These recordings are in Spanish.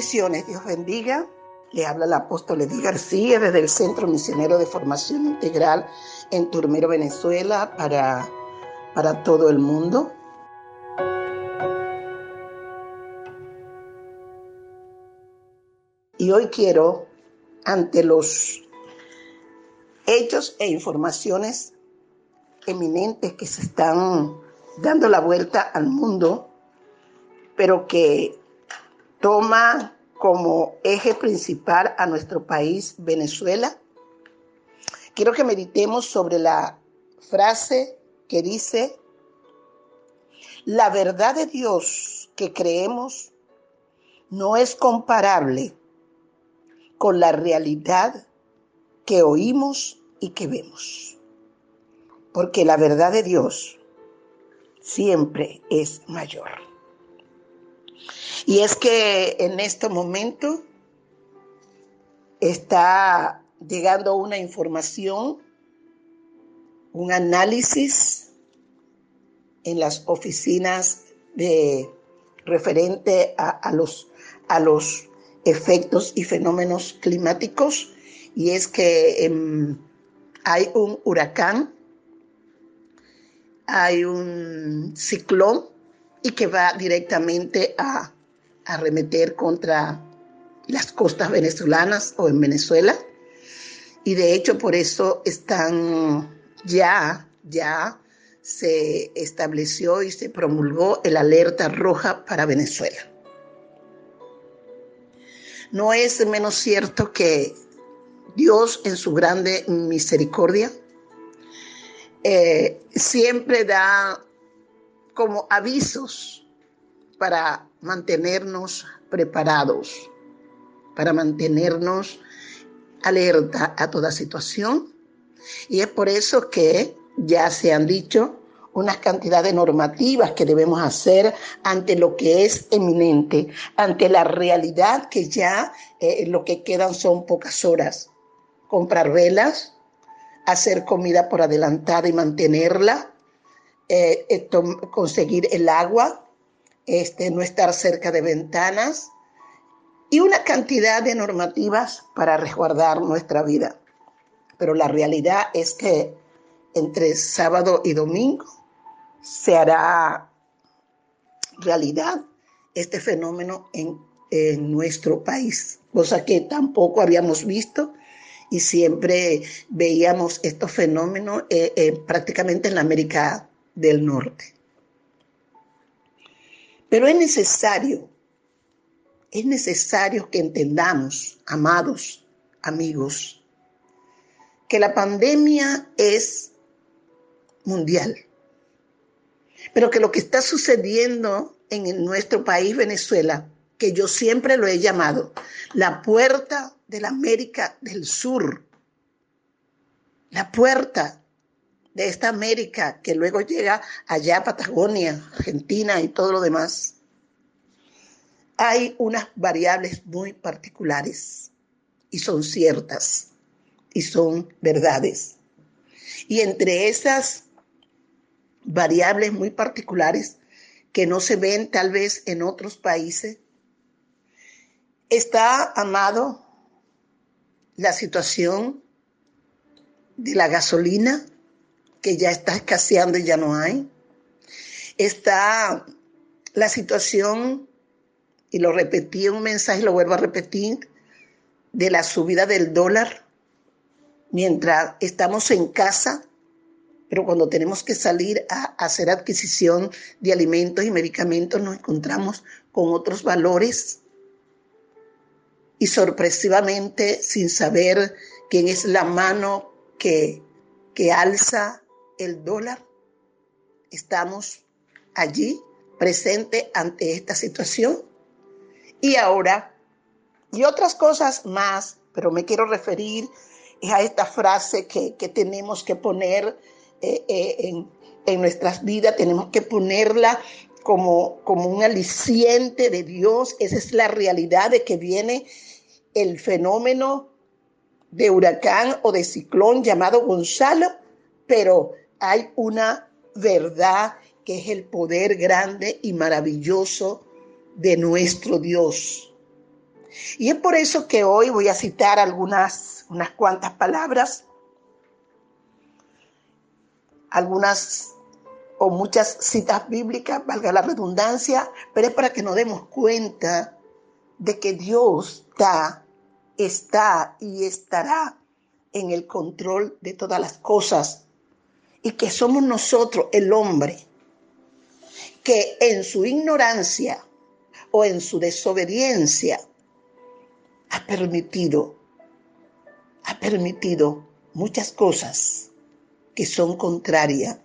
Dios bendiga. Le habla el apóstol Edith García desde el Centro Misionero de Formación Integral en Turmero, Venezuela, para, para todo el mundo. Y hoy quiero, ante los hechos e informaciones eminentes que se están dando la vuelta al mundo, pero que toma como eje principal a nuestro país, Venezuela, quiero que meditemos sobre la frase que dice, la verdad de Dios que creemos no es comparable con la realidad que oímos y que vemos. Porque la verdad de Dios siempre es mayor. Y es que en este momento está llegando una información, un análisis en las oficinas de referente a, los, a los efectos y fenómenos climáticos. Y es que em, hay un huracán, hay un ciclón y que va directamente a arremeter contra las costas venezolanas o en Venezuela. Y de hecho por eso están ya, ya se estableció y se promulgó el alerta roja para Venezuela. No es menos cierto que Dios en su grande misericordia eh, siempre da como avisos para mantenernos preparados, para mantenernos alerta a toda situación. Y es por eso que ya se han dicho unas cantidades normativas que debemos hacer ante lo que es eminente, ante la realidad que ya eh, lo que quedan son pocas horas. Comprar velas, hacer comida por adelantada y mantenerla, eh, eh, conseguir el agua, este, no estar cerca de ventanas y una cantidad de normativas para resguardar nuestra vida. Pero la realidad es que entre sábado y domingo se hará realidad este fenómeno en, nuestro país, cosa que tampoco habíamos visto y siempre veíamos estos fenómenos eh, eh, prácticamente en la América del Norte. Pero es necesario, es necesario que entendamos, amados amigos, que la pandemia es mundial, pero que lo que está sucediendo en nuestro país, Venezuela, que yo siempre lo he llamado la puerta de la América del Sur, la puerta de esta América que luego llega allá Patagonia, Argentina y todo lo demás, hay unas variables muy particulares y son ciertas y son verdades. Y entre esas variables muy particulares que no se ven tal vez en otros países, está, amado, la situación de la gasolina, que ya está escaseando y ya no hay. Está la situación, y lo repetí un mensaje, lo vuelvo a repetir, de la subida del dólar mientras estamos en casa, pero cuando tenemos que salir a hacer adquisición de alimentos y medicamentos nos encontramos con otros valores y sorpresivamente sin saber quién es la mano que, que alza el dólar, estamos allí presente ante esta situación. y ahora, y otras cosas más, pero me quiero referir a esta frase que, tenemos que poner eh, eh, en, en, nuestras vidas, tenemos que ponerla como, como un aliciente de Dios. Esa es la realidad de que viene el fenómeno de huracán o de ciclón llamado Gonzalo, pero hay una verdad que es el poder grande y maravilloso de nuestro Dios. Y es por eso que hoy voy a citar algunas, unas cuantas palabras, algunas o muchas citas bíblicas, valga la redundancia, pero es para que nos demos cuenta de que Dios está, está y estará en el control de todas las cosas y que somos nosotros, el hombre, que en su ignorancia o en su desobediencia ha permitido, ha permitido muchas cosas que son contrarias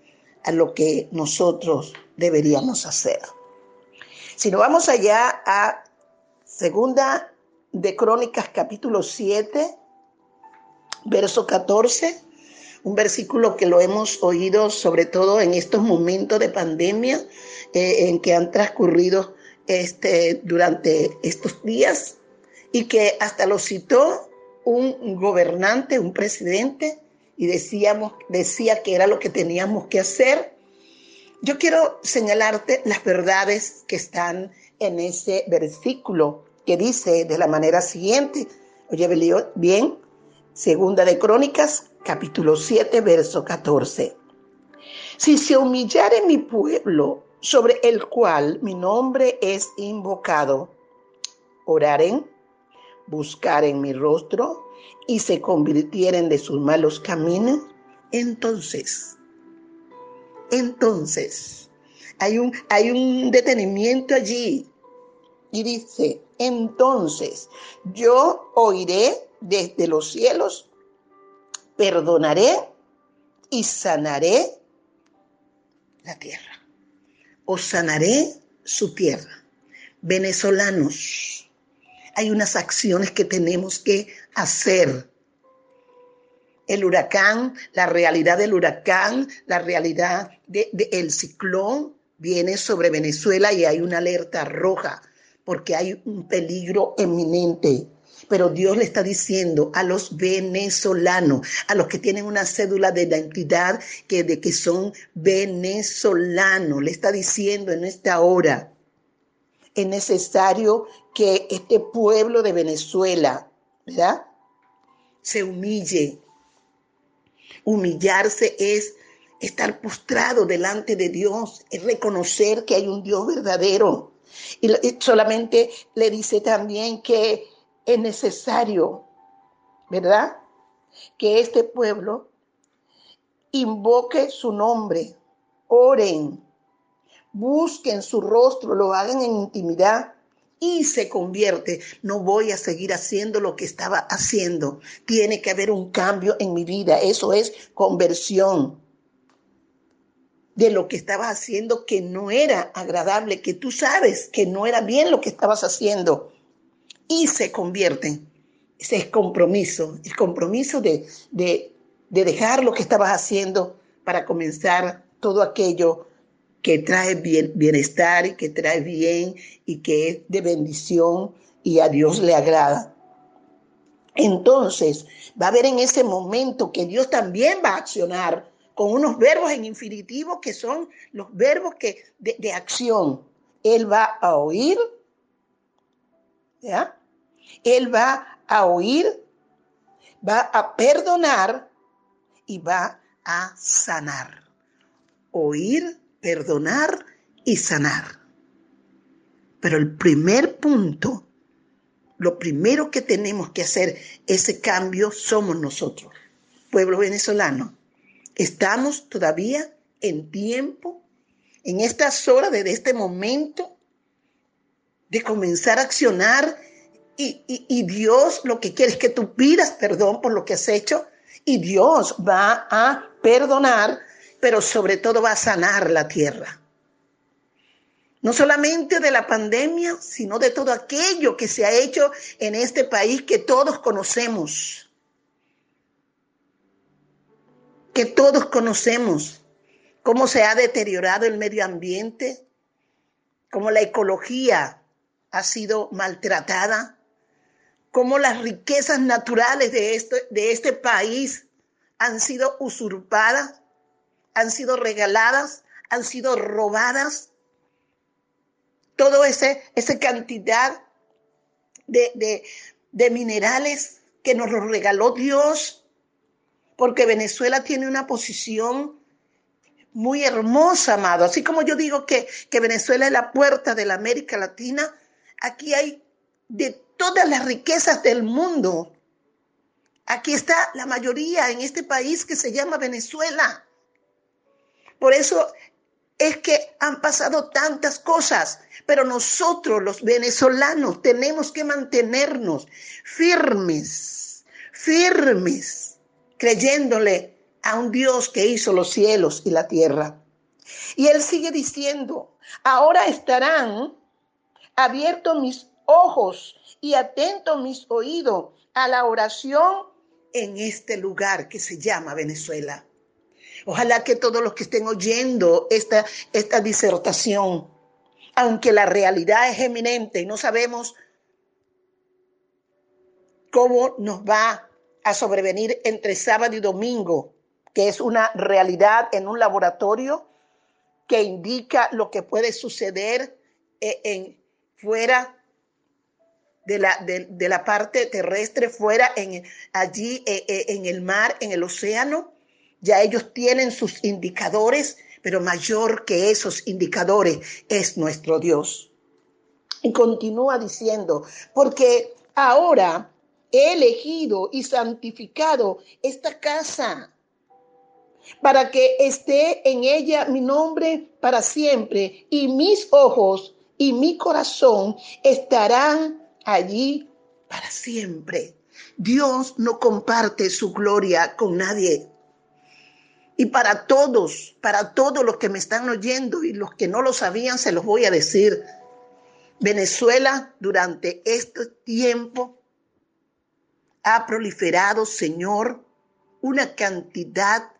a lo que nosotros deberíamos hacer. Si nos vamos allá a segunda de Crónicas capítulo 7, verso 14, un versículo que lo hemos oído sobre todo en estos momentos de pandemia eh, en que han transcurrido este, durante estos días y que hasta lo citó un gobernante, un presidente, y decíamos, decía que era lo que teníamos que hacer. Yo quiero señalarte las verdades que están en ese versículo que dice de la manera siguiente, oye bien, segunda de Crónicas, capítulo 7, verso 14. Si se humillare mi pueblo, sobre el cual mi nombre es invocado, oraren, buscaren mi rostro y se convirtieren de sus malos caminos, entonces, entonces, hay un, hay un detenimiento allí y dice, entonces yo oiré desde los cielos, perdonaré y sanaré la tierra os sanaré su tierra. Venezolanos, hay unas acciones que tenemos que hacer. El huracán, la realidad del huracán, la realidad del ciclón viene sobre Venezuela y hay una alerta roja porque hay un peligro eminente. Pero Dios le está diciendo a los venezolanos, a los que tienen una cédula de identidad que, de que son venezolanos, le está diciendo en esta hora, es necesario que este pueblo de Venezuela, ¿verdad? Se humille. Humillarse es estar postrado delante de Dios, es reconocer que hay un Dios verdadero. Y solamente le dice también que es necesario, ¿verdad? Que este pueblo invoque su nombre, oren, busquen su rostro, lo hagan en intimidad y se convierte. No voy a seguir haciendo lo que estaba haciendo. Tiene que haber un cambio en mi vida. Eso es conversión de lo que estabas haciendo que no era agradable, que tú sabes que no era bien lo que estabas haciendo y se convierten. Ese es compromiso, el compromiso de, de, dejar lo que estabas haciendo para comenzar todo aquello que trae bien, bienestar y que trae bien y que es de bendición y a Dios le agrada. Entonces, va a haber en ese momento que Dios también va a accionar con unos verbos en infinitivo que son los verbos que, de, de acción. Él va a oír, ¿ya? Él va a oír, va a perdonar y va a sanar. Oír, perdonar y sanar. Pero el primer punto, lo primero que tenemos que hacer ese cambio somos nosotros, pueblo venezolano. Estamos todavía en tiempo, en estas horas, desde este momento, de comenzar a accionar y, Dios lo que quiere es que tú pidas perdón por lo que has hecho y Dios va a perdonar, pero sobre todo va a sanar la tierra. no solamente de la pandemia, sino de todo aquello que se ha hecho en este país que todos conocemos. Que todos conocemos cómo se ha deteriorado el medio ambiente, cómo la ecología ha sido maltratada, cómo las riquezas naturales de este, de este país han sido usurpadas, han sido regaladas, han sido robadas todo ese, esa cantidad de, de minerales que nos regaló Dios, porque Venezuela tiene una posición muy hermosa, amado. Así como yo digo que, que Venezuela es la puerta de la América Latina, aquí hay de todas las riquezas del mundo. Aquí está la mayoría en este país que se llama Venezuela. Por eso es que han pasado tantas cosas, pero nosotros los venezolanos tenemos que mantenernos firmes, firmes, creyéndole a un Dios que hizo los cielos y la tierra. Y él sigue diciendo, ahora estarán abiertos mis ojos y atentos mis oídos a la oración en este lugar que se llama Venezuela. Ojalá que todos los que estén oyendo esta, esta disertación, aunque la realidad es eminente y no sabemos cómo nos va a sobrevenir entre sábado y domingo, que es una realidad en un laboratorio que indica lo que puede suceder eh, en, fuera de la, de, la, parte terrestre, fuera en, allí eh, eh, en el mar, en el océano. Ya ellos tienen sus indicadores, pero mayor que esos indicadores es nuestro Dios. Y continúa diciendo, porque ahora he elegido y santificado esta casa para que esté en ella mi nombre para siempre y mis ojos y mi corazón estarán allí para siempre. Dios no comparte su gloria con nadie. Y para todos, para todos los que me están oyendo y los que no lo sabían, se los voy a decir. Venezuela durante este tiempo ha proliferado, Señor, una cantidad,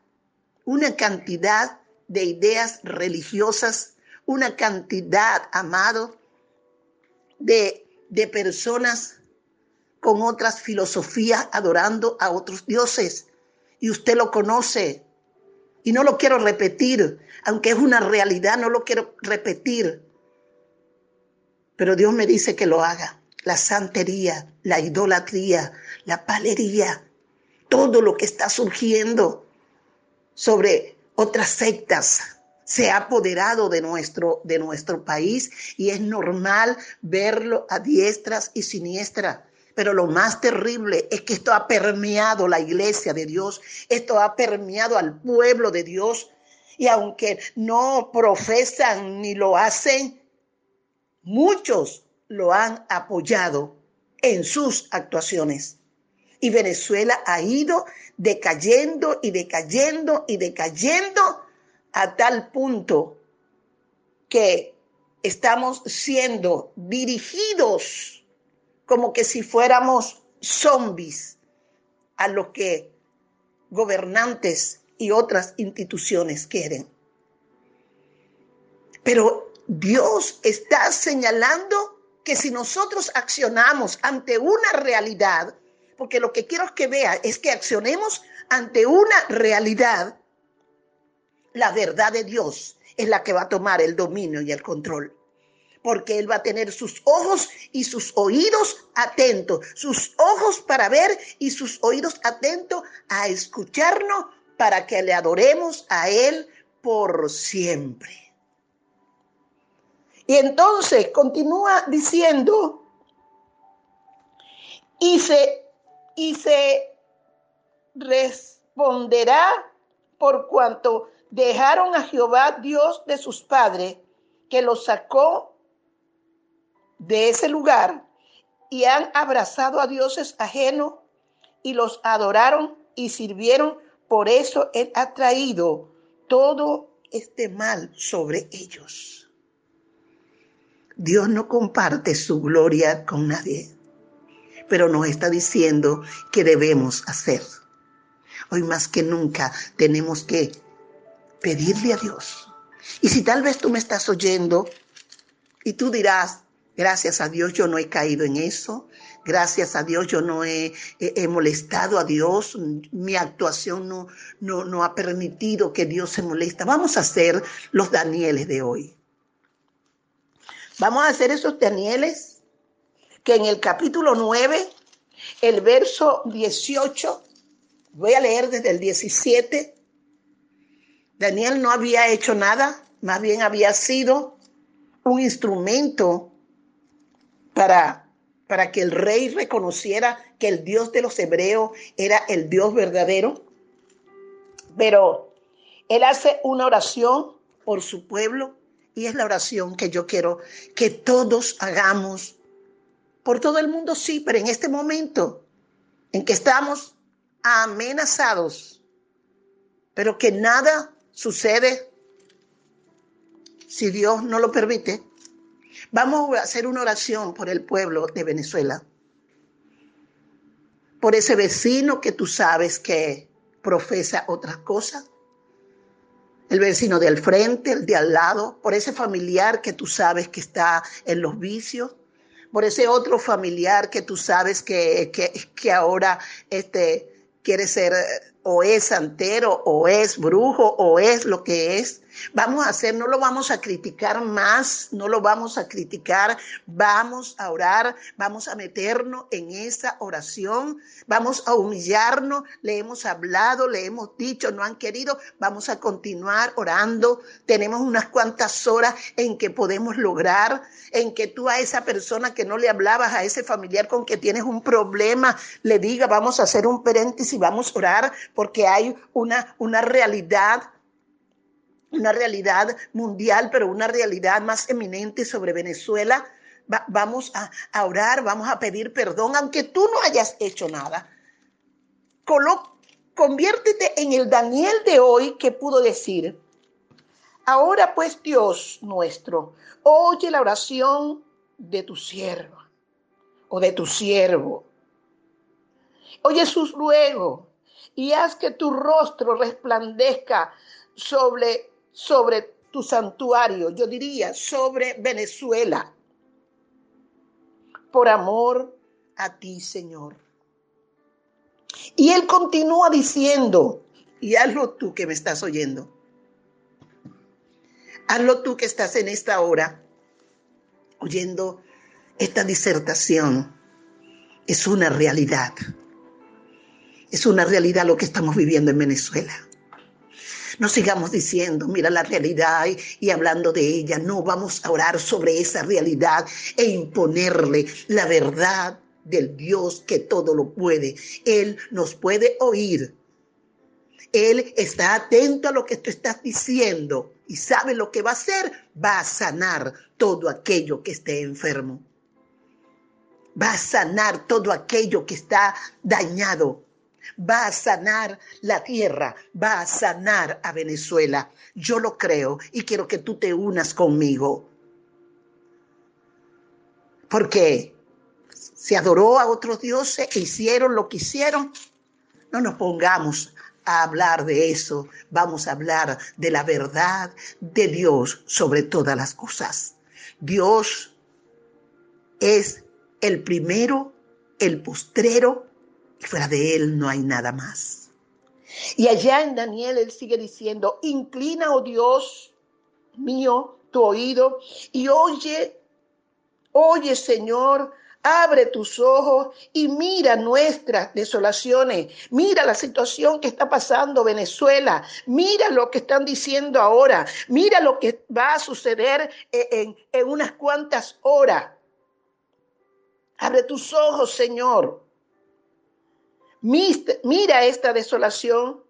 una cantidad de ideas religiosas, una cantidad, amado, de, de personas con otras filosofías adorando a otros dioses. Y usted lo conoce, y no lo quiero repetir, aunque es una realidad, no lo quiero repetir. Pero Dios me dice que lo haga. La santería, la idolatría, la palería, todo lo que está surgiendo sobre otras sectas se ha apoderado de nuestro, de nuestro país y es normal verlo a diestras y siniestras. Pero lo más terrible es que esto ha permeado la iglesia de Dios, esto ha permeado al pueblo de Dios. Y aunque no profesan ni lo hacen, muchos lo han apoyado en sus actuaciones. Y Venezuela ha ido decayendo y decayendo y decayendo a tal punto que estamos siendo dirigidos como que si fuéramos zombies a lo que gobernantes y otras instituciones quieren. Pero Dios está señalando que si nosotros accionamos ante una realidad, porque lo que quiero que vea es que accionemos ante una realidad, la verdad de Dios es la que va a tomar el dominio y el control porque Él va a tener sus ojos y sus oídos atentos, sus ojos para ver y sus oídos atentos a escucharnos para que le adoremos a Él por siempre. Y entonces continúa diciendo, y se, y se responderá por cuanto dejaron a Jehová Dios de sus padres, que los sacó de ese lugar y han abrazado a dioses ajenos y los adoraron y sirvieron. Por eso Él ha traído todo este mal sobre ellos. Dios no comparte su gloria con nadie, pero nos está diciendo que debemos hacer. Hoy más que nunca tenemos que pedirle a Dios. Y si tal vez tú me estás oyendo y tú dirás, gracias a Dios yo no he caído en eso, gracias a Dios yo no he, molestado a Dios, mi actuación no, no, no ha permitido que Dios se molesta. Vamos a hacer los Danieles de hoy. Vamos a hacer esos Danieles que en el capítulo 9, el verso 18, voy a leer desde el 17, Daniel no había hecho nada, más bien había sido un instrumento para, para que el rey reconociera que el Dios de los hebreos era el Dios verdadero. Pero él hace una oración por su pueblo y es la oración que yo quiero que todos hagamos por todo el mundo, sí, pero en este momento en que estamos amenazados, pero que nada sucede si Dios no lo permite. Vamos a hacer una oración por el pueblo de Venezuela, por ese vecino que tú sabes que profesa otra cosa, el vecino del frente, el de al lado, por ese familiar que tú sabes que está en los vicios, por ese otro familiar que tú sabes que, que, que ahora este, quiere ser o es santero, o es brujo, o es lo que es. Vamos a hacer, no lo vamos a criticar más, no lo vamos a criticar, vamos a orar, vamos a meternos en esa oración, vamos a humillarnos, le hemos hablado, le hemos dicho, no han querido, vamos a continuar orando. Tenemos unas cuantas horas en que podemos lograr, en que tú a esa persona que no le hablabas, a ese familiar con que tienes un problema, le diga, vamos a hacer un paréntesis, vamos a orar porque hay una, una realidad una realidad mundial, pero una realidad más eminente sobre Venezuela. vamos a, orar, vamos a pedir perdón, aunque tú no hayas hecho nada. Colo conviértete en el Daniel de hoy que pudo decir, ahora pues Dios nuestro, oye la oración de tu siervo o de tu siervo. Oye sus ruegos y haz que tu rostro resplandezca sobre, sobre tu santuario, yo diría, sobre Venezuela, por amor a ti, Señor. Y él continúa diciendo, y hazlo tú que me estás oyendo, hazlo tú que estás en esta hora oyendo esta disertación, es una realidad. Es una realidad lo que estamos viviendo en Venezuela. No sigamos diciendo, mira la realidad y, hablando de ella. No, vamos a orar sobre esa realidad e imponerle la verdad del Dios que todo lo puede. Él nos puede oír. Él está atento a lo que tú estás diciendo y sabe lo que va a hacer. Va a sanar todo aquello que esté enfermo. Va a sanar todo aquello que está dañado va a sanar la tierra, va a sanar a Venezuela. Yo lo creo y quiero que tú te unas conmigo. Porque se adoró a otros dioses e hicieron lo que hicieron. No nos pongamos a hablar de eso, vamos a hablar de la verdad de Dios sobre todas las cosas. Dios es el primero, el postrero fuera de él no hay nada más. Y allá en Daniel él sigue diciendo, inclina, oh Dios mío, tu oído y oye, oye Señor, abre tus ojos y mira nuestras desolaciones, mira la situación que está pasando Venezuela, mira lo que están diciendo ahora, mira lo que va a suceder en, en unas cuantas horas. Abre tus ojos, Señor. Mira esta desolación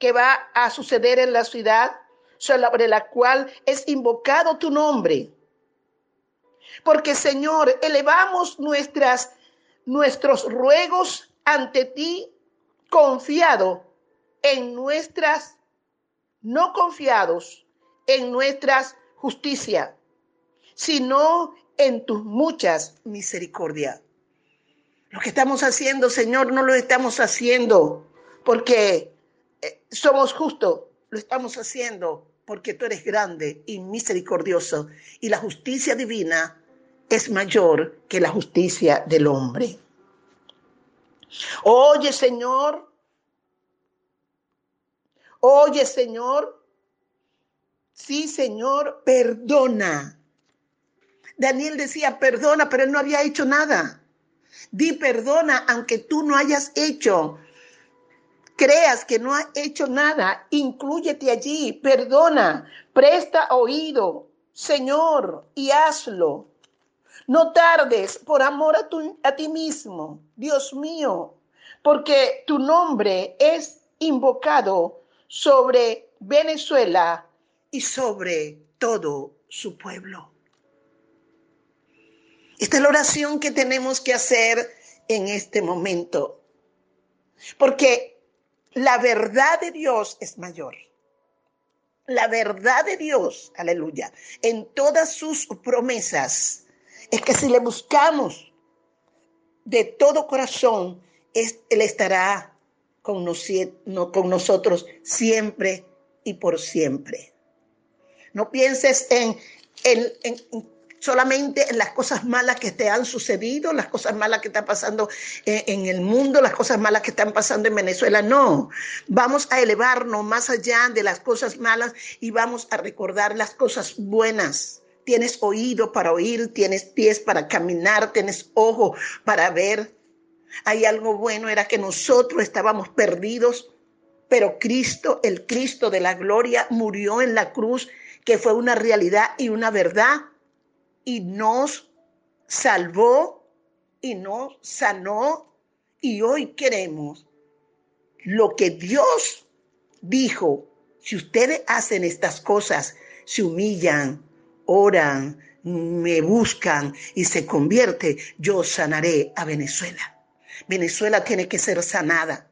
que va a suceder en la ciudad sobre la cual es invocado tu nombre. Porque Señor, elevamos nuestras, nuestros ruegos ante ti confiado en nuestras, no confiados en nuestras justicia, sino en tus muchas misericordias. Lo que estamos haciendo, Señor, no lo estamos haciendo porque eh, somos justos, lo estamos haciendo porque tú eres grande y misericordioso y la justicia divina es mayor que la justicia del hombre. Oye, Señor, oye, Señor, sí, Señor, perdona. Daniel decía, perdona, pero él no había hecho nada. Di perdona aunque tú no hayas hecho. Creas que no has hecho nada, incluyete allí, perdona, presta oído, Señor, y hazlo. No tardes por amor a, a ti mismo, Dios mío, porque tu nombre es invocado sobre Venezuela y sobre todo su pueblo. Esta es la oración que tenemos que hacer en este momento. Porque la verdad de Dios es mayor. La verdad de Dios, aleluya, en todas sus promesas, es que si le buscamos de todo corazón, Él estará con, nosotros siempre y por siempre. No pienses en, en, en, solamente en las cosas malas que te han sucedido, las cosas malas que están pasando en, el mundo, las cosas malas que están pasando en Venezuela. No, vamos a elevarnos más allá de las cosas malas y vamos a recordar las cosas buenas. Tienes oído para oír, tienes pies para caminar, tienes ojo para ver. Hay algo bueno, era que nosotros estábamos perdidos, pero Cristo, el Cristo de la gloria, murió en la cruz, que fue una realidad y una verdad y nos salvó y nos sanó y hoy queremos lo que Dios dijo. Si ustedes hacen estas cosas, se humillan, oran, me buscan y se convierte, yo sanaré a Venezuela. Venezuela tiene que ser sanada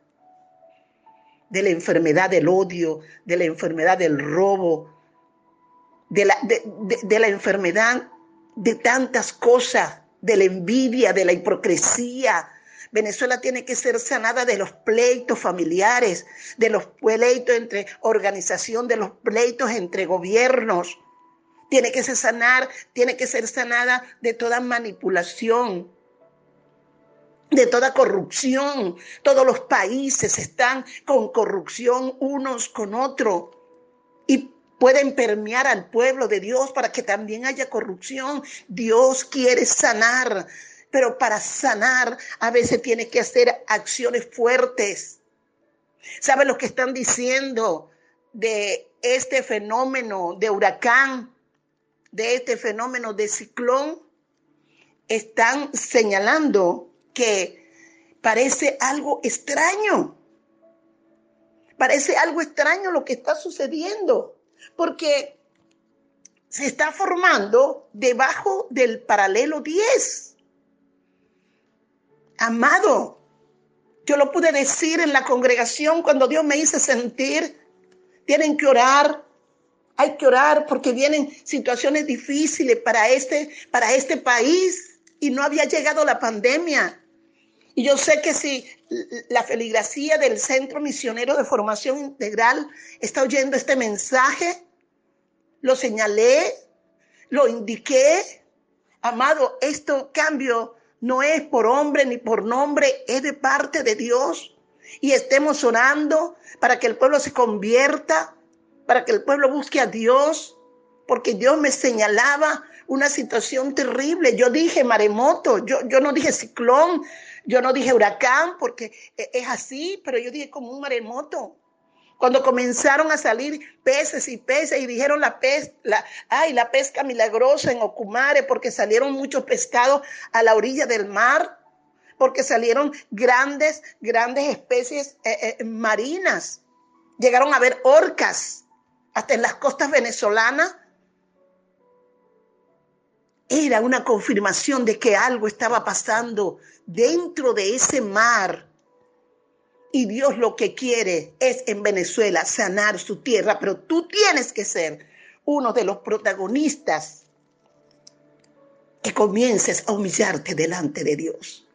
de la enfermedad del odio, de la enfermedad del robo, de la, de, de la enfermedad de tantas cosas, de la envidia, de la hipocresía. Venezuela tiene que ser sanada de los pleitos familiares, de los pleitos entre organización, de los pleitos entre gobiernos. Tiene que ser sanar, tiene que ser sanada de toda manipulación, de toda corrupción. Todos los países están con corrupción unos con otros. Y pueden permear al pueblo de Dios para que también haya corrupción. Dios quiere sanar, pero para sanar a veces tiene que hacer acciones fuertes. ¿Saben lo que están diciendo de este fenómeno de huracán, de este fenómeno de ciclón? Están señalando que parece algo extraño. Parece algo extraño lo que está sucediendo porque se está formando debajo del paralelo 10. Amado, yo lo pude decir en la congregación cuando Dios me hizo sentir, tienen que orar, hay que orar porque vienen situaciones difíciles para este, para este país y no había llegado la pandemia. Y yo sé que si la feligrafía del Centro Misionero de Formación Integral está oyendo este mensaje, lo señalé, lo indiqué. Amado, esto cambio no es por hombre ni por nombre, es de parte de Dios. Y estemos orando para que el pueblo se convierta, para que el pueblo busque a Dios, porque Dios me señalaba una situación terrible. Yo dije maremoto, yo, yo no dije ciclón, yo no dije huracán porque e, es así, pero yo dije como un maremoto. Cuando comenzaron a salir peces y peces y dijeron la pez, la, ay, la pesca milagrosa en Ocumare porque salieron muchos pescados a la orilla del mar, porque salieron grandes, grandes especies eh, eh, marinas. Llegaron a ver orcas hasta en las costas venezolanas. Era una confirmación de que algo estaba pasando dentro de ese mar. Y Dios lo que quiere es en Venezuela sanar su tierra, pero tú tienes que ser uno de los protagonistas que comiences a humillarte delante de Dios.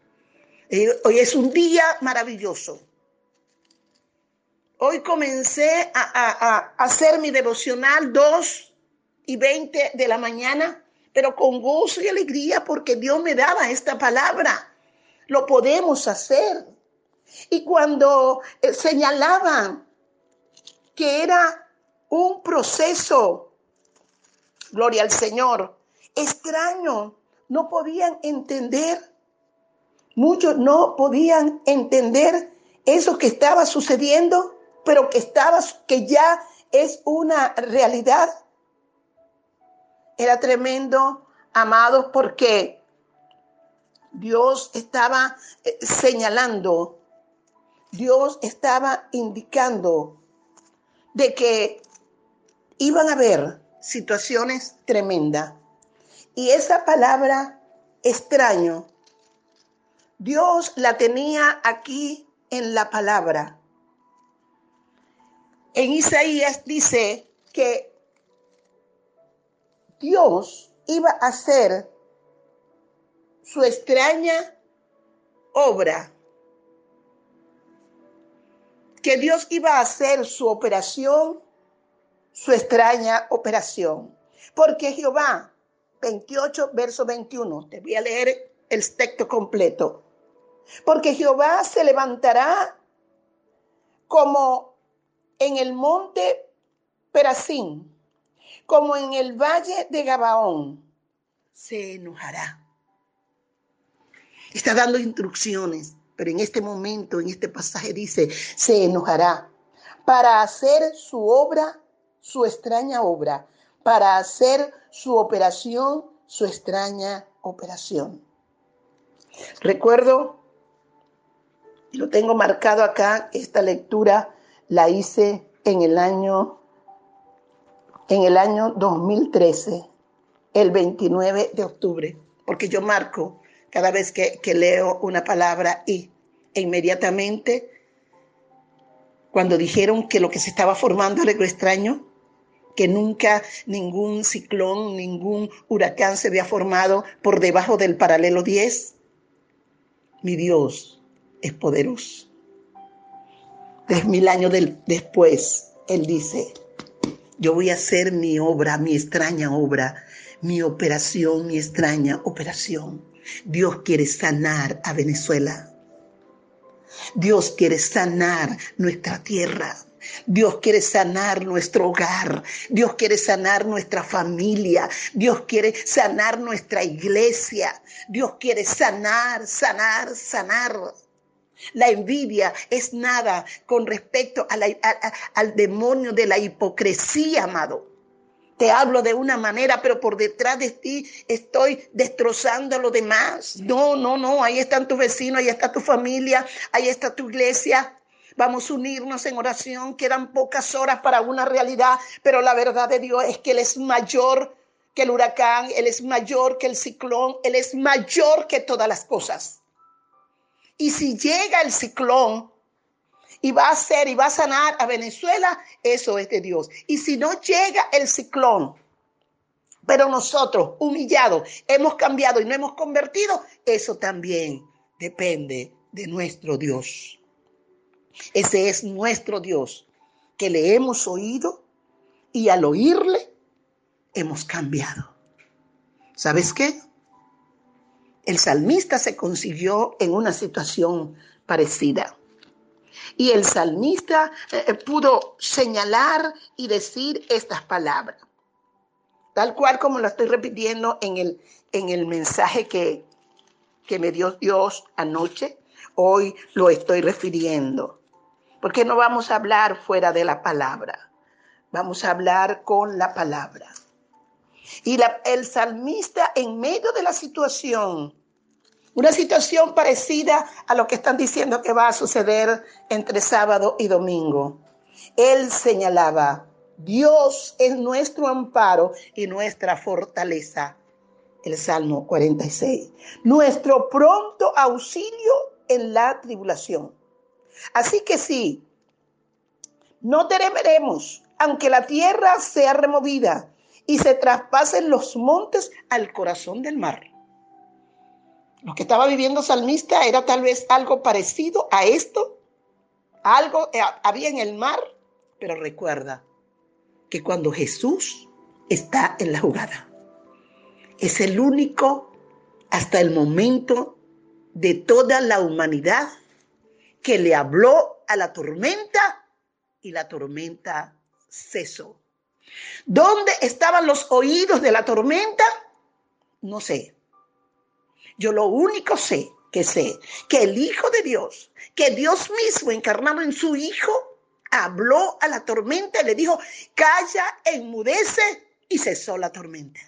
Eh, hoy es un día maravilloso. Hoy comencé a, hacer mi devocional 2 y 20 de la mañana, pero con gozo y alegría porque Dios me daba esta palabra. Lo podemos hacer. Y cuando eh, señalaban que era un proceso, gloria al Señor, extraño, no podían entender, muchos no podían entender eso que estaba sucediendo, pero que estaba, que ya es una realidad. Era tremendo, amados, porque Dios estaba eh, señalando, Dios estaba indicando de que iban a haber situaciones tremendas y esa palabra extraño, Dios la tenía aquí en la palabra. En Isaías dice que Dios iba a hacer su extraña obra, que Dios iba a hacer su operación, su extraña operación, porque Jehová 28, verso 21. Te voy a leer el texto completo. Porque Jehová se levantará como en el monte Perasín, como en el valle de Gabaón. Se enojará. Está dando instrucciones, pero en este momento, en este pasaje dice, se enojará para hacer su obra, su extraña obra, para hacer su operación, su extraña operación. Recuerdo, y lo tengo marcado acá, esta lectura la hice en el año, en el año 2013, el 29 de octubre, porque yo marco cada vez que, que leo una palabra y e inmediatamente cuando dijeron que lo que se estaba formando era algo extraño, que nunca ningún ciclón, ningún huracán se había formado por debajo del paralelo 10. Mi Dios es poderoso. Tres mil años después, Él dice, yo voy a hacer mi obra, mi extraña obra, mi operación, mi extraña operación. Dios quiere sanar a Venezuela. Dios quiere sanar nuestra tierra. Dios quiere sanar nuestro hogar. Dios quiere sanar nuestra familia. Dios quiere sanar nuestra iglesia. Dios quiere sanar, sanar, sanar. La envidia es nada con respecto al demonio de la hipocresía, amado. Te hablo de una manera, pero por detrás de ti estoy destrozando a lo demás. No, no, no. Ahí están tus vecinos, ahí está tu familia, ahí está tu iglesia. Vamos a unirnos en oración. Quedan pocas horas para una realidad, pero la verdad de Dios es que Él es mayor que el huracán, Él es mayor que el ciclón, Él es mayor que todas las cosas. Y si llega el ciclón y va a ser y va a sanar a Venezuela, eso es de Dios. Y si no llega el ciclón, pero nosotros, humillados, hemos cambiado y no hemos convertido, eso también depende de nuestro Dios. Ese es nuestro Dios, que le hemos oído y al oírle hemos cambiado. ¿Sabes qué? El salmista se consiguió en una situación parecida. Y el salmista eh, pudo señalar y decir estas palabras, tal cual como lo estoy repitiendo en el, en el mensaje que, que me dio Dios anoche, hoy lo estoy refiriendo. Porque no vamos a hablar fuera de la palabra, vamos a hablar con la palabra. Y el salmista en medio de la situación, una situación parecida a lo que están diciendo que va a suceder entre sábado y domingo, él señalaba, Dios es nuestro amparo y nuestra fortaleza. El Salmo 46. Nuestro pronto auxilio en la tribulación. Así que sí, no temeremos, aunque la tierra sea removida y se traspasen los montes al corazón del mar. Lo que estaba viviendo Salmista era tal vez algo parecido a esto. Algo eh, había en el mar, pero recuerda que cuando Jesús está en la jugada, es el único hasta el momento de toda la humanidad que le habló a la tormenta y la tormenta cesó. ¿Dónde estaban los oídos de la tormenta? No sé. Yo lo único sé que sé que el Hijo de Dios, que Dios mismo encarnado en su Hijo, habló a la tormenta y le dijo, calla, enmudece y cesó la tormenta.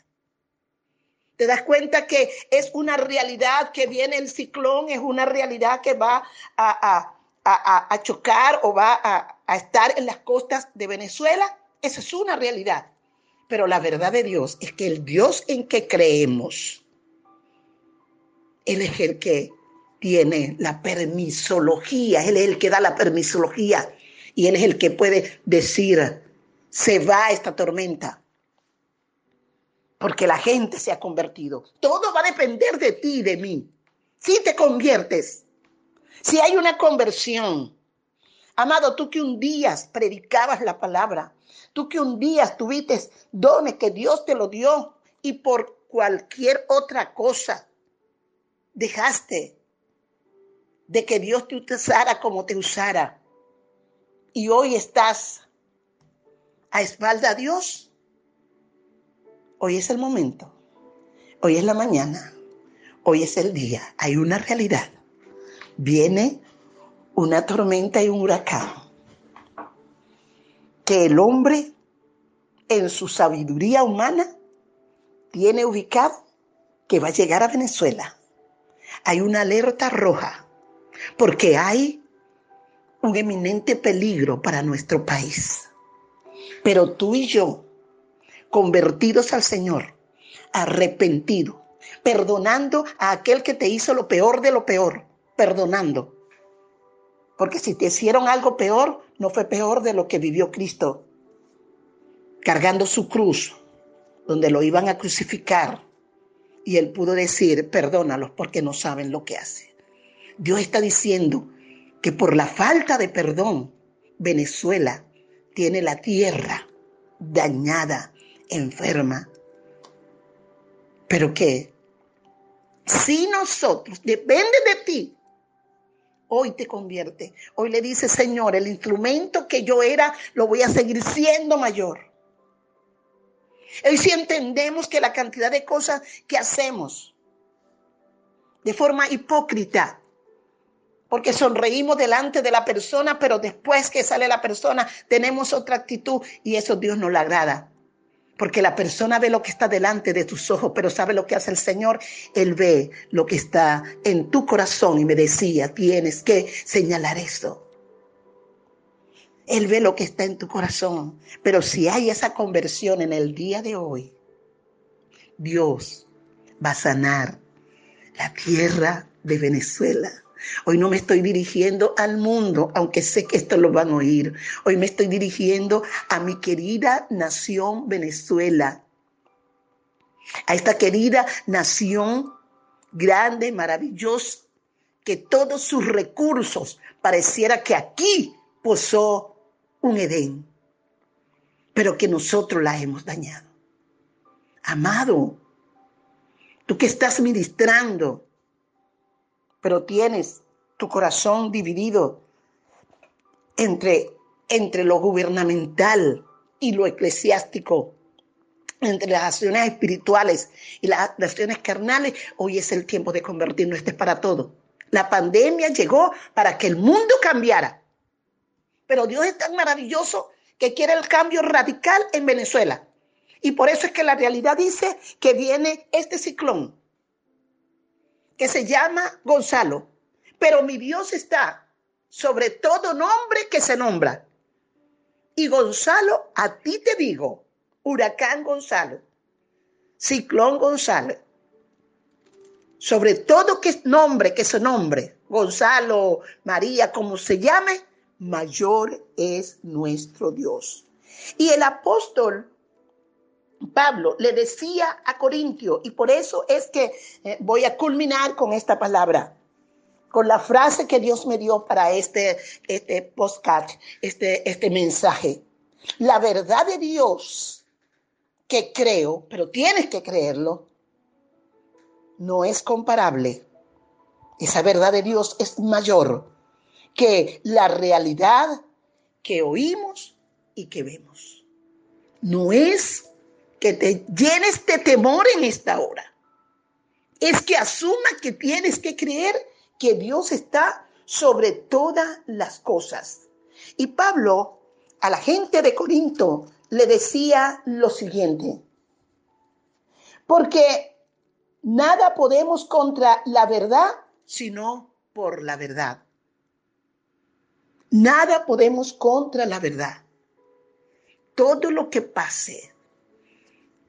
¿Te das cuenta que es una realidad que viene el ciclón, es una realidad que va a, a chocar o va a estar en las costas de Venezuela? Esa es una realidad. Pero la verdad de Dios es que el Dios en que creemos, Él es el que tiene la permisología, Él es el que da la permisología y Él es el que puede decir, se va esta tormenta, porque la gente se ha convertido. Todo va a depender de ti y de mí. Si te conviertes, si hay una conversión, amado, tú que un día predicabas la palabra, Tú que un día tuviste dones que Dios te lo dio y por cualquier otra cosa dejaste de que Dios te usara como te usara. Y hoy estás a espalda a Dios. Hoy es el momento. Hoy es la mañana. Hoy es el día. Hay una realidad. Viene una tormenta y un huracán que el hombre en su sabiduría humana tiene ubicado que va a llegar a Venezuela. Hay una alerta roja porque hay un eminente peligro para nuestro país. Pero tú y yo, convertidos al Señor, arrepentidos, perdonando a aquel que te hizo lo peor de lo peor, perdonando, porque si te hicieron algo peor, no fue peor de lo que vivió Cristo, cargando su cruz, donde lo iban a crucificar. Y él pudo decir, perdónalos porque no saben lo que hacen. Dios está diciendo que por la falta de perdón, Venezuela tiene la tierra dañada, enferma. Pero que si nosotros, depende de ti, hoy te convierte. Hoy le dice, Señor, el instrumento que yo era, lo voy a seguir siendo mayor. Hoy sí entendemos que la cantidad de cosas que hacemos de forma hipócrita, porque sonreímos delante de la persona, pero después que sale la persona tenemos otra actitud y eso Dios no le agrada. Porque la persona ve lo que está delante de tus ojos, pero sabe lo que hace el Señor. Él ve lo que está en tu corazón y me decía, tienes que señalar eso. Él ve lo que está en tu corazón. Pero si hay esa conversión en el día de hoy, Dios va a sanar la tierra de Venezuela. Hoy no me estoy dirigiendo al mundo, aunque sé que esto lo van a oír. Hoy me estoy dirigiendo a mi querida nación Venezuela. A esta querida nación grande, maravillosa, que todos sus recursos pareciera que aquí posó un Edén, pero que nosotros la hemos dañado. Amado, tú que estás ministrando, pero tienes tu corazón dividido entre, entre lo gubernamental y lo eclesiástico, entre las acciones espirituales y las acciones carnales, hoy es el tiempo de convertirnos, este para todo. La pandemia llegó para que el mundo cambiara. Pero Dios es tan maravilloso que quiere el cambio radical en Venezuela. Y por eso es que la realidad dice que viene este ciclón que se llama Gonzalo, pero mi Dios está sobre todo nombre que se nombra. Y Gonzalo, a ti te digo, huracán Gonzalo, ciclón Gonzalo, sobre todo que nombre que se nombre, Gonzalo, María, como se llame, mayor es nuestro Dios. Y el apóstol Pablo le decía a Corintio, y por eso es que eh, voy a culminar con esta palabra, con la frase que Dios me dio para este, este postcard, este, este mensaje. La verdad de Dios que creo, pero tienes que creerlo, no es comparable. Esa verdad de Dios es mayor que la realidad que oímos y que vemos. No es que te llenes de temor en esta hora. Es que asuma que tienes que creer que Dios está sobre todas las cosas. Y Pablo a la gente de Corinto le decía lo siguiente, porque nada podemos contra la verdad sino por la verdad. Nada podemos contra la verdad. Todo lo que pase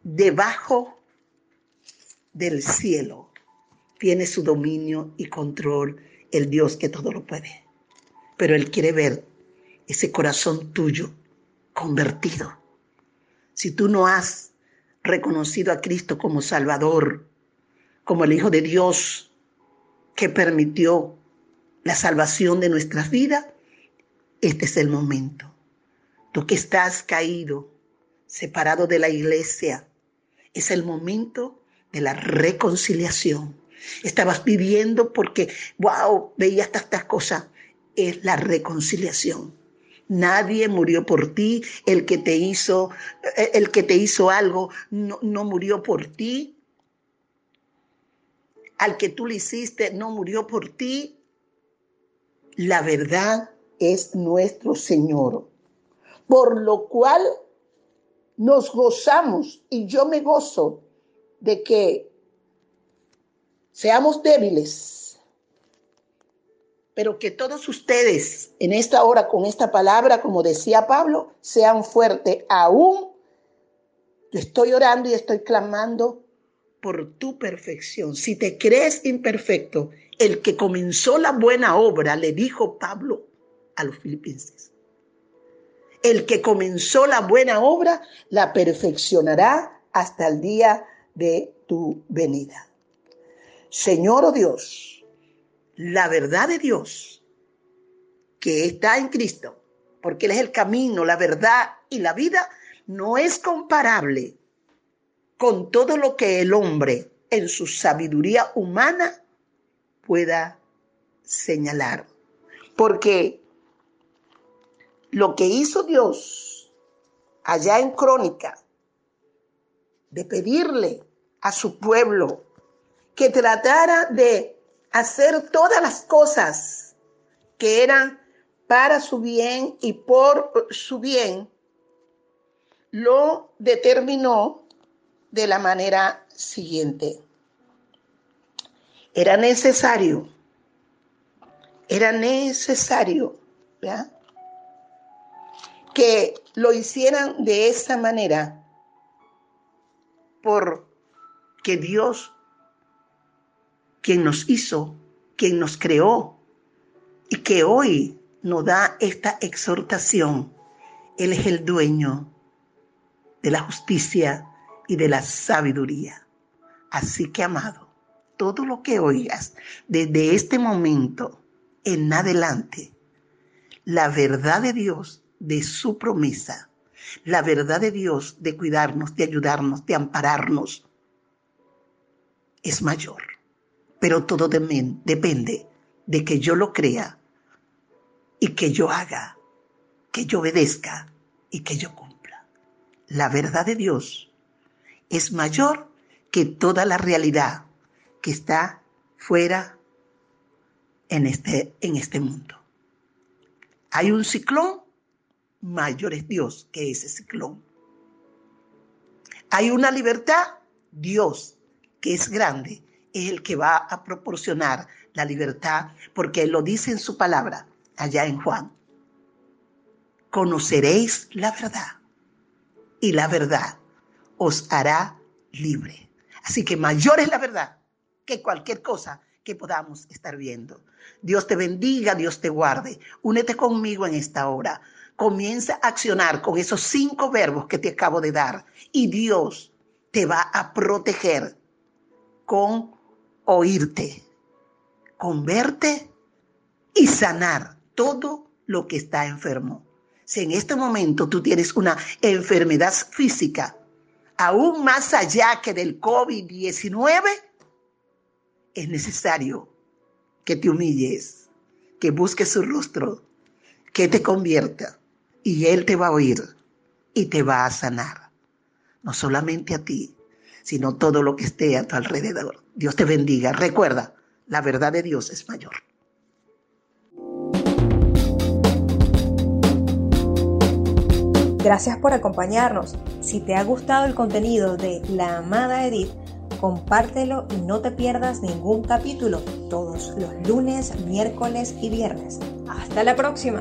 debajo del cielo tiene su dominio y control el Dios que todo lo puede. Pero Él quiere ver ese corazón tuyo convertido. Si tú no has reconocido a Cristo como Salvador, como el Hijo de Dios que permitió la salvación de nuestras vidas, este es el momento. Tú que estás caído, separado de la iglesia, es el momento de la reconciliación. Estabas viviendo porque, wow, veías tantas cosas. Es la reconciliación. Nadie murió por ti. El que te hizo, eh, el que te hizo algo no, no murió por ti. Al que tú le hiciste no murió por ti. La verdad es nuestro Señor. Por lo cual nos gozamos y yo me gozo de que seamos débiles, pero que todos ustedes en esta hora con esta palabra, como decía Pablo, sean fuertes. Aún yo estoy orando y estoy clamando por tu perfección. Si te crees imperfecto, el que comenzó la buena obra, le dijo Pablo a los filipenses el que comenzó la buena obra la perfeccionará hasta el día de tu venida. Señor oh Dios, la verdad de Dios que está en Cristo, porque Él es el camino, la verdad y la vida, no es comparable con todo lo que el hombre en su sabiduría humana pueda señalar. Porque lo que hizo Dios allá en Crónica, de pedirle a su pueblo que tratara de hacer todas las cosas que eran para su bien y por su bien, lo determinó de la manera siguiente. Era necesario, era necesario, ¿ya? Que lo hicieran de esa manera, porque Dios, quien nos hizo, quien nos creó y que hoy nos da esta exhortación, Él es el dueño de la justicia y de la sabiduría. Así que, amado, todo lo que oigas desde este momento en adelante, la verdad de Dios de su promesa, la verdad de Dios de cuidarnos, de ayudarnos, de ampararnos, es mayor. Pero todo depende de que yo lo crea y que yo haga, que yo obedezca y que yo cumpla. La verdad de Dios es mayor que toda la realidad que está fuera en este, en este mundo. Hay un ciclón mayor es Dios que ese ciclón. Hay una libertad, Dios, que es grande, es el que va a proporcionar la libertad, porque Él lo dice en su palabra, allá en Juan. Conoceréis la verdad y la verdad os hará libre. Así que mayor es la verdad que cualquier cosa que podamos estar viendo. Dios te bendiga, Dios te guarde. Únete conmigo en esta hora comienza a accionar con esos cinco verbos que te acabo de dar y Dios te va a proteger con oírte, con verte y sanar todo lo que está enfermo. Si en este momento tú tienes una enfermedad física, aún más allá que del COVID-19, es necesario que te humilles, que busques su rostro, que te convierta y Él te va a oír y te va a sanar. No solamente a ti, sino todo lo que esté a tu alrededor. Dios te bendiga. Recuerda, la verdad de Dios es mayor. Gracias por acompañarnos. Si te ha gustado el contenido de La Amada Edith, compártelo y no te pierdas ningún capítulo todos los lunes, miércoles y viernes. Hasta la próxima.